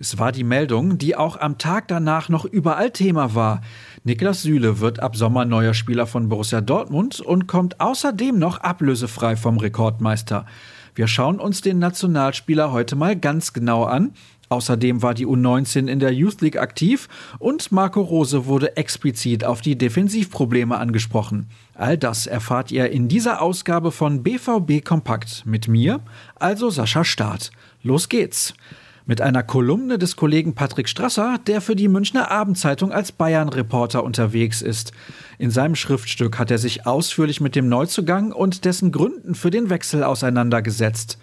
Es war die Meldung, die auch am Tag danach noch überall Thema war. Niklas Süle wird ab Sommer neuer Spieler von Borussia Dortmund und kommt außerdem noch ablösefrei vom Rekordmeister. Wir schauen uns den Nationalspieler heute mal ganz genau an. Außerdem war die U19 in der Youth League aktiv und Marco Rose wurde explizit auf die Defensivprobleme angesprochen. All das erfahrt ihr in dieser Ausgabe von BVB Kompakt mit mir, also Sascha Staat. Los geht's! Mit einer Kolumne des Kollegen Patrick Strasser, der für die Münchner Abendzeitung als Bayern-Reporter unterwegs ist. In seinem Schriftstück hat er sich ausführlich mit dem Neuzugang und dessen Gründen für den Wechsel auseinandergesetzt.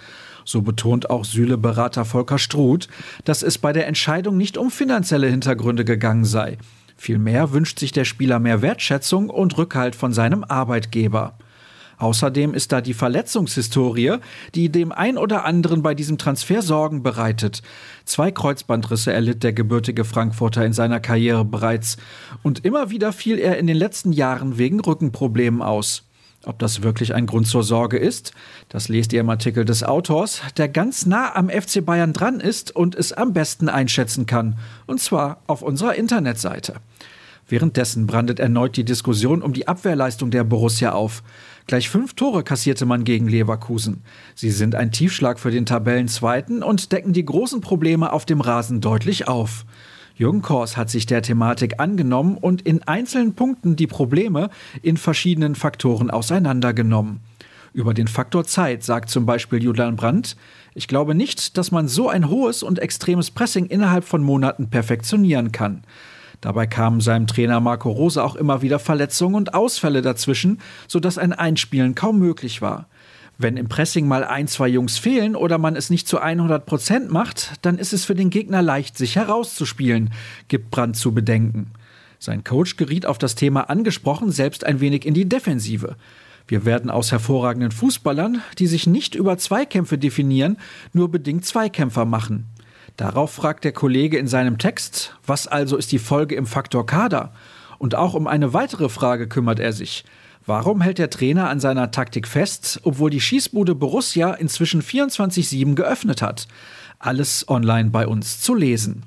So betont auch Süle-Berater Volker Struth, dass es bei der Entscheidung nicht um finanzielle Hintergründe gegangen sei. Vielmehr wünscht sich der Spieler mehr Wertschätzung und Rückhalt von seinem Arbeitgeber. Außerdem ist da die Verletzungshistorie, die dem ein oder anderen bei diesem Transfer Sorgen bereitet. Zwei Kreuzbandrisse erlitt der gebürtige Frankfurter in seiner Karriere bereits und immer wieder fiel er in den letzten Jahren wegen Rückenproblemen aus. Ob das wirklich ein Grund zur Sorge ist, das lest ihr im Artikel des Autors, der ganz nah am FC Bayern dran ist und es am besten einschätzen kann, und zwar auf unserer Internetseite. Währenddessen brandet erneut die Diskussion um die Abwehrleistung der Borussia auf. Gleich fünf Tore kassierte man gegen Leverkusen. Sie sind ein Tiefschlag für den Tabellenzweiten und decken die großen Probleme auf dem Rasen deutlich auf. Jürgen Kors hat sich der Thematik angenommen und in einzelnen Punkten die Probleme in verschiedenen Faktoren auseinandergenommen. Über den Faktor Zeit sagt zum Beispiel Julian Brandt, ich glaube nicht, dass man so ein hohes und extremes Pressing innerhalb von Monaten perfektionieren kann. Dabei kamen seinem Trainer Marco Rose auch immer wieder Verletzungen und Ausfälle dazwischen, sodass ein Einspielen kaum möglich war. Wenn im Pressing mal ein, zwei Jungs fehlen oder man es nicht zu 100 Prozent macht, dann ist es für den Gegner leicht, sich herauszuspielen, gibt Brandt zu bedenken. Sein Coach geriet auf das Thema angesprochen selbst ein wenig in die Defensive. Wir werden aus hervorragenden Fußballern, die sich nicht über Zweikämpfe definieren, nur bedingt Zweikämpfer machen. Darauf fragt der Kollege in seinem Text, was also ist die Folge im Faktor Kader? Und auch um eine weitere Frage kümmert er sich. Warum hält der Trainer an seiner Taktik fest, obwohl die Schießbude Borussia inzwischen 24-7 geöffnet hat? Alles online bei uns zu lesen.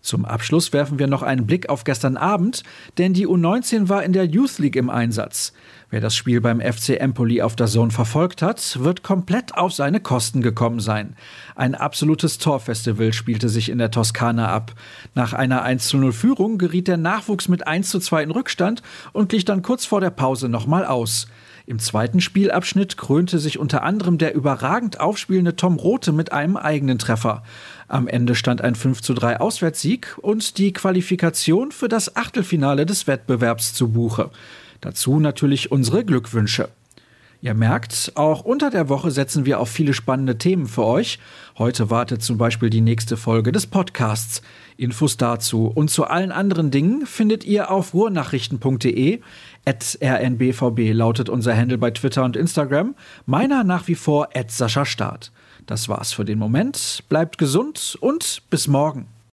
Zum Abschluss werfen wir noch einen Blick auf gestern Abend, denn die U19 war in der Youth League im Einsatz. Wer das Spiel beim FC Empoli auf der Zone verfolgt hat, wird komplett auf seine Kosten gekommen sein. Ein absolutes Torfestival spielte sich in der Toskana ab. Nach einer 1-0 Führung geriet der Nachwuchs mit 1-2 in Rückstand und glich dann kurz vor der Pause nochmal aus. Im zweiten Spielabschnitt krönte sich unter anderem der überragend aufspielende Tom Rote mit einem eigenen Treffer. Am Ende stand ein 5 3 Auswärtssieg und die Qualifikation für das Achtelfinale des Wettbewerbs zu Buche. Dazu natürlich unsere Glückwünsche. Ihr merkt, auch unter der Woche setzen wir auf viele spannende Themen für euch. Heute wartet zum Beispiel die nächste Folge des Podcasts. Infos dazu und zu allen anderen Dingen findet ihr auf ruhrnachrichten.de. At rnbvb lautet unser Handle bei Twitter und Instagram. Meiner nach wie vor at Sascha Staat. Das war's für den Moment. Bleibt gesund und bis morgen.